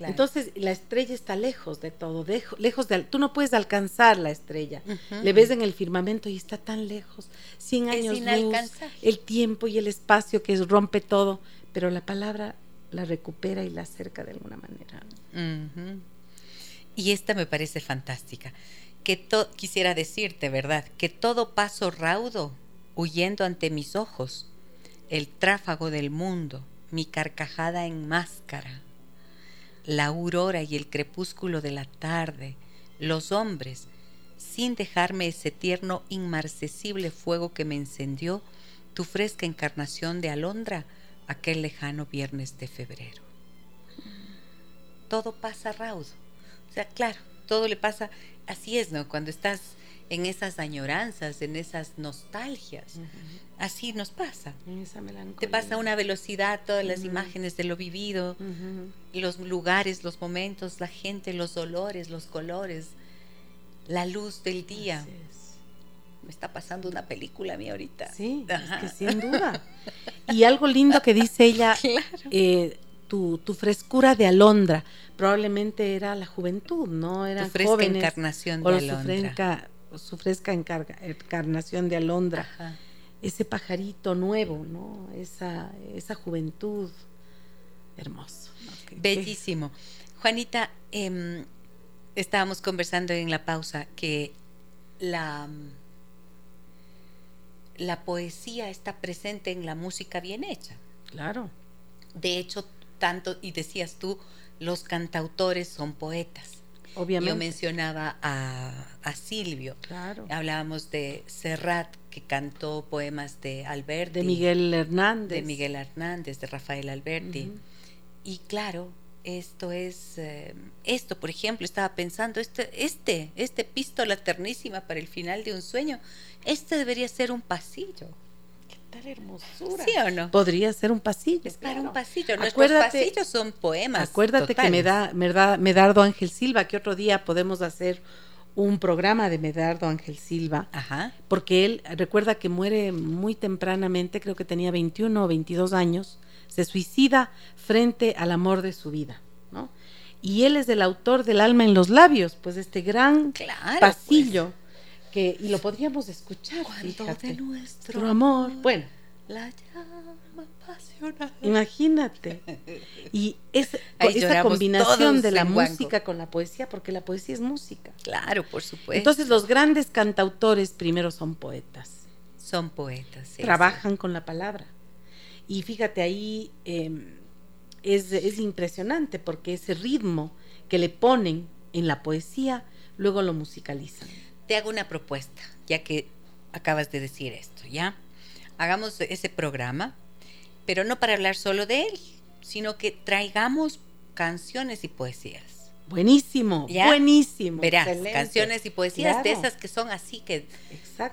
Entonces la estrella está lejos de todo, lejos de... Tú no puedes alcanzar la estrella. Le ves en el firmamento y está tan lejos. Cien años luz, el tiempo y el espacio que rompe todo. Pero la palabra la recupera y la acerca de alguna manera. Y esta me parece fantástica. Que quisiera decirte, ¿verdad? Que todo paso raudo, huyendo ante mis ojos, el tráfago del mundo, mi carcajada en máscara, la aurora y el crepúsculo de la tarde, los hombres, sin dejarme ese tierno, inmarcesible fuego que me encendió, tu fresca encarnación de alondra, aquel lejano viernes de febrero. Todo pasa raudo. O sea, claro, todo le pasa, así es, ¿no? Cuando estás en esas añoranzas, en esas nostalgias. Así nos pasa. Te pasa una velocidad todas las imágenes de lo vivido, los lugares, los momentos, la gente, los olores, los colores, la luz del día. Me está pasando una película a mí ahorita. Sí, es que sin duda. (laughs) Y algo lindo que dice ella, (laughs) eh, tu, tu, frescura de alondra, probablemente era la juventud, ¿no? Era tu fresca encarnación de alondra su fresca encarnación de alondra, ese pajarito nuevo, ¿no? Esa, esa juventud, hermoso. Bellísimo. Juanita, em, estábamos conversando en la pausa que la, la poesía está presente en la música bien hecha. Claro. De hecho, tanto, y decías tú, los cantautores son poetas. Yo mencionaba a, Silvio. Claro. Hablábamos de Serrat, que cantó poemas de Alberti. De Miguel Hernández. De Miguel Hernández, de Rafael Alberti. Y claro, esto es, eh, esto, por ejemplo, estaba pensando, este, este, este epístola ternísima para el final de un sueño, este debería ser un pasillo tal hermosura. ¿Sí o no? Podría ser un pasillo. Es para un pasillo. Nuestros pasillos son poemas. Acuérdate que me da, me da Medardo Ángel Silva, que otro día podemos hacer un programa de Medardo Ángel Silva, Ajá. porque él recuerda que muere muy tempranamente, creo que tenía 21 o 22 años, se suicida frente al amor de su vida, ¿no? Y él es el autor del alma en los labios, pues este gran pasillo. Pues. que y lo podríamos escuchar de nuestro amor bueno. la llama apasionada. Imagínate. Y es, esa combinación de la música con la poesía porque la poesía es música. Claro por supuesto. Entonces los grandes cantautores primero son poetas. Son poetas trabajan con la palabra y fíjate ahí em, es, es impresionante porque ese ritmo que le ponen en la poesía luego lo musicalizan te hago una propuesta, ya que acabas de decir esto, ¿ya? Hagamos ese programa, pero no para hablar solo de él, sino que traigamos canciones y poesías. Buenísimo, buenísimo. Verás, canciones y poesías de esas que son así, que,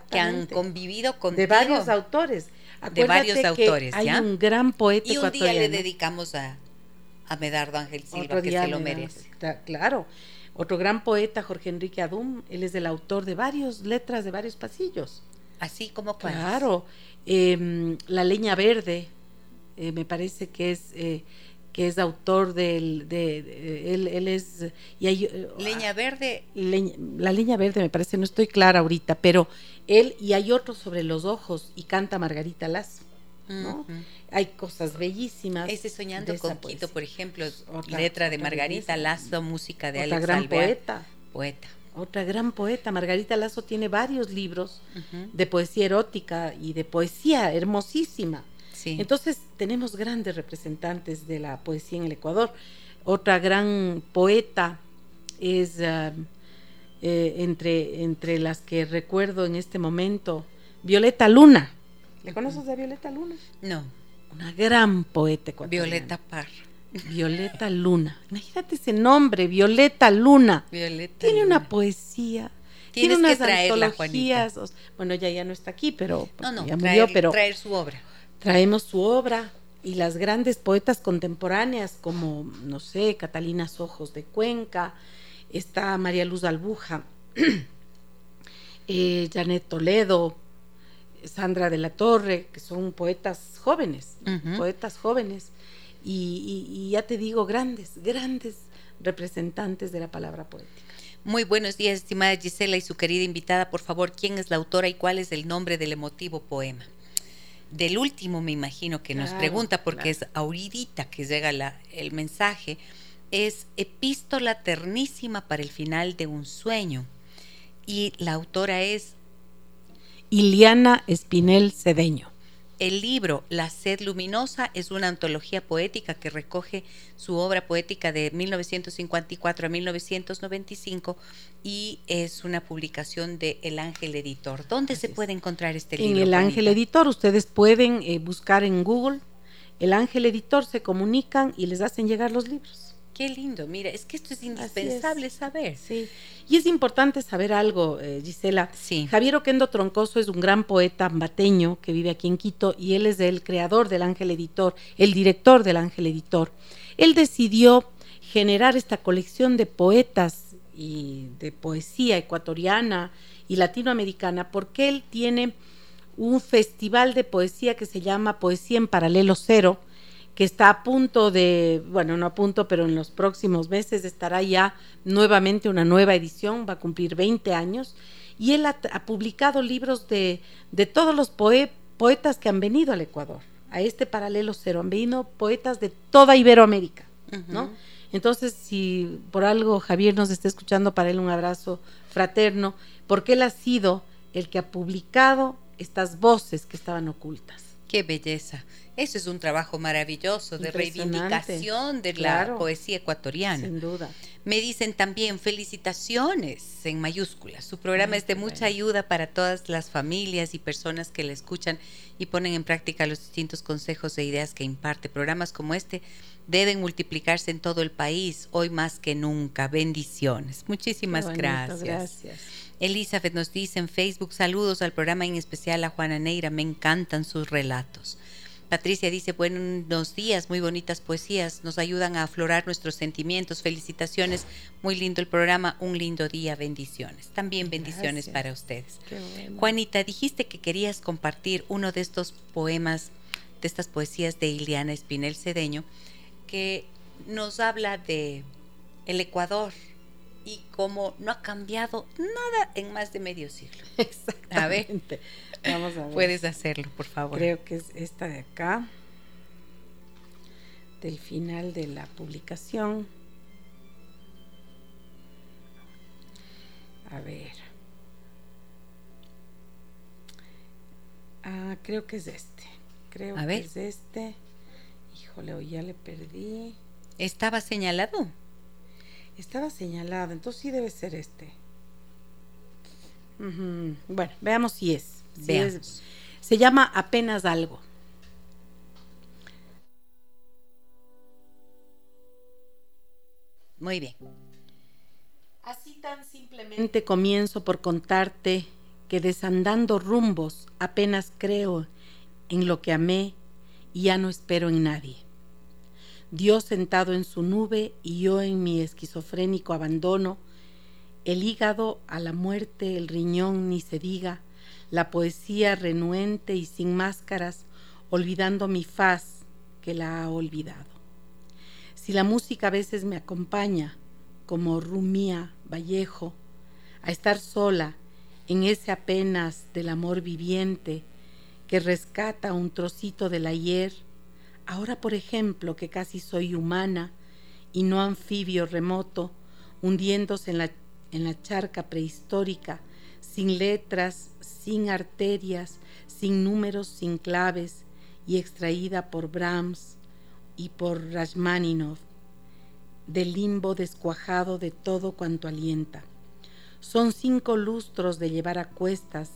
que han convivido con De varios autores. De varios autores, Hay un gran poeta Y un día le dedicamos a, a Medardo Ángel Silva, que se lo merece. Claro. Otro gran poeta, Jorge Enrique Adum, él es el autor de varias letras de varios pasillos. Así como cuáles. Claro, em, La Leña Verde, eh, me parece que es eh, que es autor del, de, él, él, es y hay, eh, Leña Verde. la Leña Verde me parece, no estoy clara ahorita, pero él y hay otro sobre los ojos y canta Margarita Lazo. ¿no? Hay cosas bellísimas. Ese Soñando con Quito, por ejemplo, letra de Margarita Lazo, música de Otra gran poeta. Poeta. Otra gran poeta. Margarita Lazo tiene varios libros de poesía erótica y de poesía hermosísima. Entonces, tenemos grandes representantes de la poesía en el Ecuador. Otra gran poeta es eh, entre, entre las que recuerdo en este momento, Violeta Luna. ¿Le conoces a Violeta Luna? No. Una gran poeta Violeta Parra. Violeta Luna. Imagínate ese nombre, Violeta Luna. Tiene una poesía. tiene unas que traerla, antologías. Bueno, ella ya no está aquí, pero no, no, ya traer, pero traer su obra. Traemos su obra y las grandes poetas contemporáneas como, no sé, Catalina Ojos de Cuenca, está María Luz Albuja, (clears throat) eh, Janet Toledo, Sandra de la Torre, que son poetas jóvenes, poetas jóvenes, y, ya te digo, grandes, grandes representantes de la palabra poética. Muy buenos días, estimada Gisela y su querida invitada. Por favor, ¿quién es la autora y cuál es el nombre del emotivo poema? Del último, me imagino que nos pregunta, porque es ahorita que llega la, el mensaje, es Epístola Ternísima para el final de un sueño. Y la autora es Iliana Espinel Cedeño. El libro La sed luminosa es una antología poética que recoge su obra poética de 1954 a 1995 y es una publicación de El Ángel Editor. ¿Dónde se puede encontrar este libro? En El Ángel Editor ustedes pueden eh, buscar en Google El Ángel Editor, se comunican y les hacen llegar los libros. Qué lindo, mira, es que esto es indispensable saber. Sí. Y es importante saber algo, eh, Gisela. Sí. Javier Oquendo Troncoso es un gran poeta ambateño que vive aquí en Quito y él es el creador del Ángel Editor, el director del Ángel Editor. Él decidió generar esta colección de poetas y de poesía ecuatoriana y latinoamericana porque él tiene un festival de poesía que se llama Poesía en Paralelo Cero, que está a punto de, bueno, no a punto, pero en los próximos meses estará ya nuevamente una nueva edición, va a cumplir 20 años, y él ha, publicado libros de, de todos los poetas que han venido al Ecuador, a este paralelo cero, han venido poetas de toda Iberoamérica, ¿no? Entonces, si por algo Javier nos está escuchando, para él un abrazo fraterno, porque él ha sido el que ha publicado estas voces que estaban ocultas. Qué belleza. Eso es un trabajo maravilloso de reivindicación de la poesía ecuatoriana. Sin duda. Me dicen también felicitaciones en mayúsculas. Su programa es de mucha ayuda para todas las familias y personas que le escuchan y ponen en práctica los distintos consejos e ideas que imparte. Programas como este deben multiplicarse en todo el país, hoy más que nunca. Bendiciones. Muchísimas gracias. Gracias. Elizabeth nos dice en Facebook, saludos al programa, en especial a Juana Neira, me encantan sus relatos. Patricia dice, buenos días, muy bonitas poesías, nos ayudan a aflorar nuestros sentimientos, felicitaciones, muy lindo el programa, un lindo día, bendiciones. También bendiciones para ustedes. Juanita, dijiste que querías compartir uno de estos poemas, de estas poesías de Iliana Espinel Cedeño, que nos habla de el Ecuador y cómo no ha cambiado nada en más de medio siglo. (laughs) Exactamente. Vamos a ver. Puedes hacerlo, por favor. Creo que es esta de acá, del final de la publicación. A ver. Ah, creo que es este. Creo que es este. Híjole, hoy ya le perdí. ¿Estaba señalado? Estaba señalado, entonces sí debe ser este. Bueno, veamos si es se llama Apenas algo. Muy bien. Así tan simplemente comienzo por contarte que desandando rumbos apenas creo en lo que amé y ya no espero en nadie. Dios sentado en su nube y yo en mi esquizofrénico abandono, el hígado a la muerte, el riñón ni se diga, la poesía renuente y sin máscaras, olvidando mi faz que la ha olvidado. Si la música a veces me acompaña, como Rumía Vallejo, a estar sola en ese apenas del amor viviente que rescata un trocito del ayer, ahora por ejemplo que casi soy humana y no anfibio remoto, hundiéndose en la, en la charca prehistórica, sin letras, sin arterias, sin números, sin claves, y extraída por Brahms y por Rachmaninoff, del limbo descuajado de todo cuanto alienta. Son cinco lustros de llevar a cuestas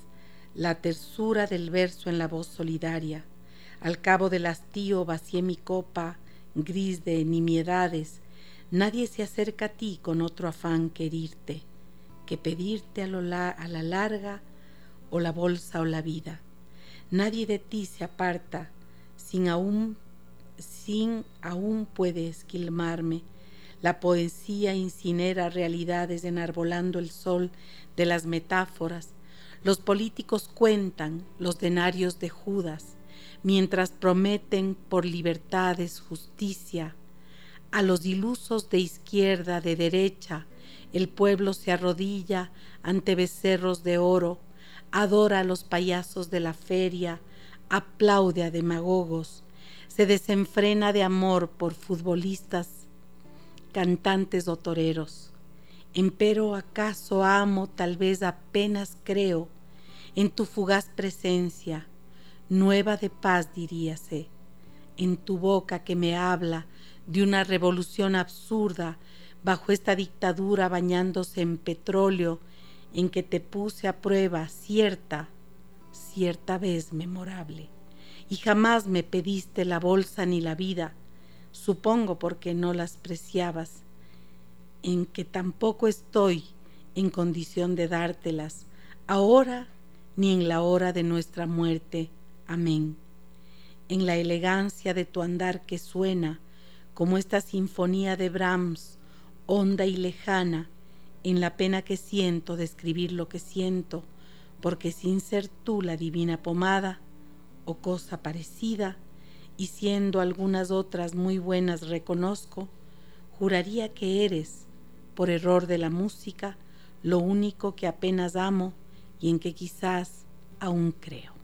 la tersura del verso en la voz solidaria. Al cabo del hastío vacié mi copa gris de nimiedades. Nadie se acerca a ti con otro afán que herirte que pedirte a, a la larga o la bolsa o la vida. Nadie de ti se aparta sin aún, sin aún puede esquilmarme. La poesía incinera realidades enarbolando el sol de las metáforas. Los políticos cuentan los denarios de Judas, mientras prometen por libertades justicia. a los ilusos de izquierda, de derecha, el pueblo se arrodilla ante becerros de oro, adora a los payasos de la feria, aplaude a demagogos, se desenfrena de amor por futbolistas, cantantes o toreros. Empero acaso amo, tal vez apenas creo, en tu fugaz presencia, nueva de paz diríase, en tu boca que me habla de una revolución absurda bajo esta dictadura bañándose en petróleo en que te puse a prueba cierta, cierta vez memorable, y jamás me pediste la bolsa ni la vida, supongo porque no las preciabas, en que tampoco estoy en condición de dártelas, ahora ni en la hora de nuestra muerte. Amén. En la elegancia de tu andar que suena, como esta sinfonía de Brahms, honda y lejana, en la pena que siento de escribir lo que siento, porque sin ser tú la divina pomada o cosa parecida, y siendo algunas otras muy buenas reconozco, juraría que eres, por error de la música, lo único que apenas amo y en que quizás aún creo.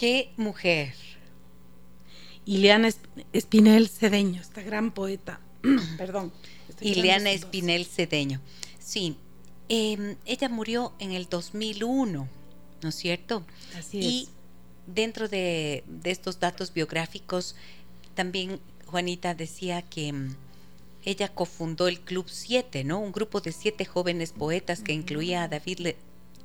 Qué mujer. Ileana Espinel Cedeño, esta gran poeta. (clears throat) Perdón. Ileana Espinel Cedeño. Sí, em, ella murió en el 2001, ¿no es cierto? Así es. Y dentro de, estos datos biográficos, también Juanita decía que mm, ella cofundó el Club 7, ¿no? Un grupo de siete jóvenes poetas que incluía a David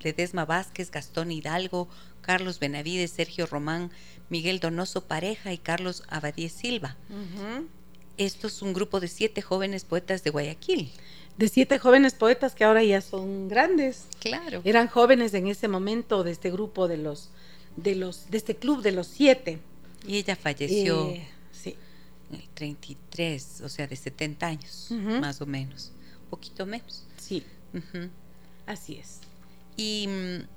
Ledesma Vázquez, Gastón Hidalgo, Carlos Benavides, Sergio Román, Miguel Donoso Pareja y Carlos Abadie Silva. Esto es un grupo de siete jóvenes poetas de Guayaquil. De siete jóvenes poetas que ahora ya son grandes. Claro. Eran jóvenes en ese momento de este grupo de los, de los, de este club de los siete. Y ella falleció eh, sí. en el 33, o sea, de 70 años, más o menos. Un poquito menos. Sí. Así es. Y mm,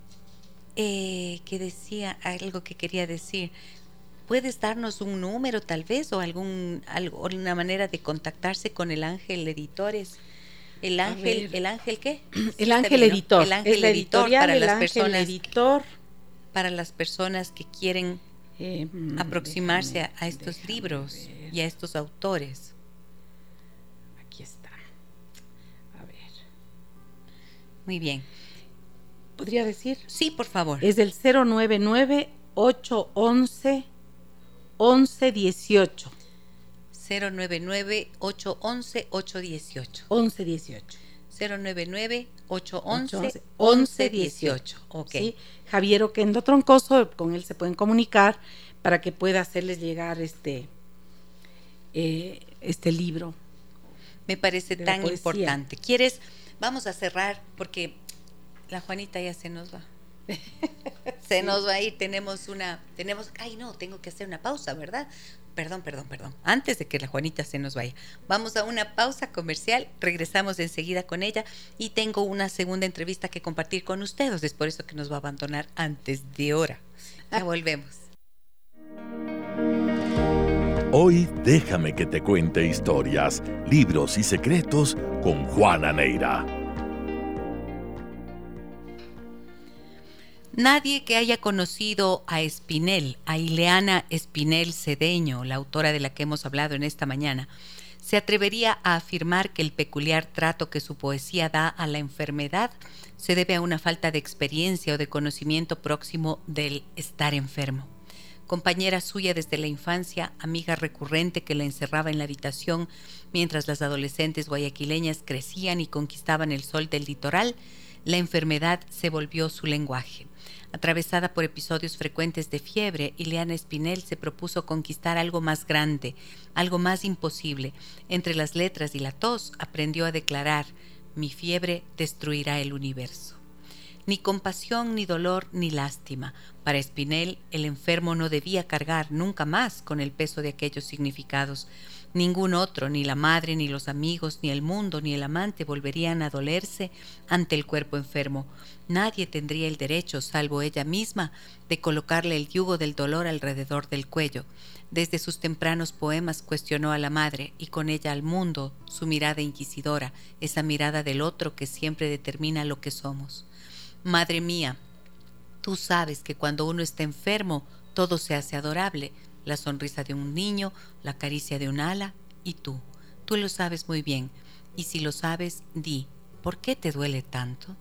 eh, que decía algo que quería decir. ¿Puedes darnos un número tal vez o algún alguna manera de contactarse con el Ángel Editores? El Ángel, ¿el Ángel qué? (clears throat) El Ángel Editor. El Ángel Editor para las personas. Editor. Para las personas que quieren eh, mm, aproximarse a, estos libros y a estos autores. Aquí está. A ver. Muy bien podría decir? Sí, por favor. Es del 099 811 1118. 099 811 818. 1118. 099 811 1118. Ok. ¿Sí? Javier Oquendo Troncoso, con él se pueden comunicar para que pueda hacerles llegar este, eh, este libro. Me parece tan importante. ¿Quieres? Vamos a cerrar porque la Juanita ya se nos va. (laughs) se nos va a ir, tenemos una, tenemos, ay no, tengo que hacer una pausa, ¿verdad? Perdón, perdón, perdón. Antes de que la Juanita se nos vaya, vamos a una pausa comercial, regresamos enseguida con ella y tengo una segunda entrevista que compartir con ustedes, es por eso que nos va a abandonar antes de hora. Ya (laughs) volvemos. Hoy déjame que te cuente historias, libros y secretos con Juana Neira. Nadie que haya conocido a Espinel, a Ileana Espinel Cedeño, la autora de la que hemos hablado en esta mañana, se atrevería a afirmar que el peculiar trato que su poesía da a la enfermedad se debe a una falta de experiencia o de conocimiento próximo del estar enfermo. Compañera suya desde la infancia, amiga recurrente que la encerraba en la habitación mientras las adolescentes guayaquileñas crecían y conquistaban el sol del litoral, la enfermedad se volvió su lenguaje. Atravesada por episodios frecuentes de fiebre, Ileana Espinel se propuso conquistar algo más grande, algo más imposible. Entre las letras y la tos aprendió a declarar, mi fiebre destruirá el universo. Ni compasión, ni dolor, ni lástima. Para Espinel, el enfermo no debía cargar nunca más con el peso de aquellos significados. Ningún otro, ni la madre, ni los amigos, ni el mundo, ni el amante volverían a dolerse ante el cuerpo enfermo. Nadie tendría el derecho, salvo ella misma, de colocarle el yugo del dolor alrededor del cuello. Desde sus tempranos poemas cuestionó a la madre y con ella al mundo, su mirada inquisidora, esa mirada del otro que siempre determina lo que somos. Madre mía, tú sabes que cuando uno está enfermo, todo se hace adorable, la sonrisa de un niño, la caricia de un ala y tú. Tú lo sabes muy bien. Y si lo sabes, di, ¿por qué te duele tanto?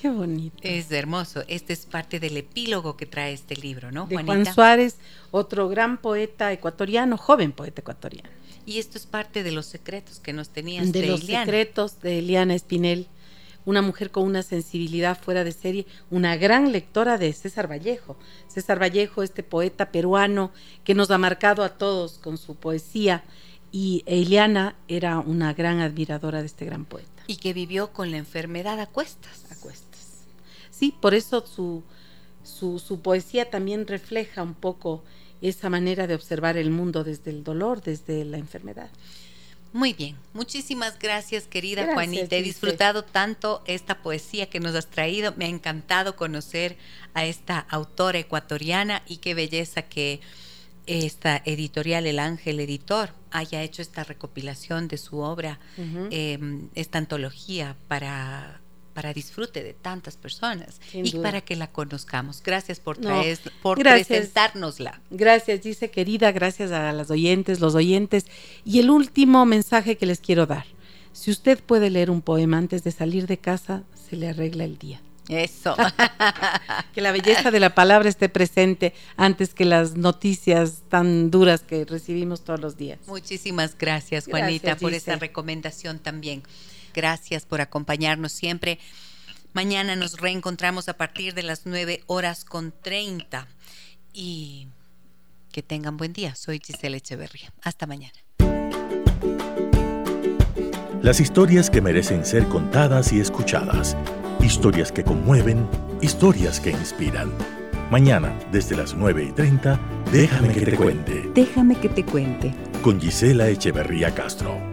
Qué bonito. Es hermoso. Este es parte del epílogo que trae este libro, ¿no, de Juan Suárez, otro gran poeta ecuatoriano, joven poeta ecuatoriano. Y esto es parte de los secretos que nos tenías de, de los secretos de Eliana Espinel una mujer con una sensibilidad fuera de serie, una gran lectora de César Vallejo. César Vallejo, este poeta peruano que nos ha marcado a todos con su poesía, y Eliana era una gran admiradora de este gran poeta. Y que vivió con la enfermedad a cuestas. A cuestas. Sí, por eso su, su, su poesía también refleja un poco esa manera de observar el mundo desde el dolor, desde la enfermedad. Muy bien, muchísimas gracias querida Juanita. He disfrutado tanto esta poesía que nos has traído. Me ha encantado conocer a esta autora ecuatoriana y qué belleza que esta editorial El Ángel Editor haya hecho esta recopilación de su obra, em, esta antología para para disfrute de tantas personas y para que la conozcamos. Gracias por traer, por presentárnosla. Gracias, dice querida, gracias a las oyentes, los oyentes. Y el último mensaje que les quiero dar. Si usted puede leer un poema antes de salir de casa, se le arregla el día. Eso. (laughs) que la belleza de la palabra esté presente antes que las noticias tan duras que recibimos todos los días. Muchísimas gracias, Juanita, por esa recomendación también. Gracias por acompañarnos siempre. Mañana nos reencontramos a partir de las 9 horas con 30 y que tengan buen día. Soy Giselle Echeverría. Hasta mañana. Las historias que merecen ser contadas y escuchadas. Historias que conmueven, historias que inspiran. Mañana, desde las 9 y 30, déjame que te cuente. Déjame que te cuente. Con Gisela Echeverría Castro.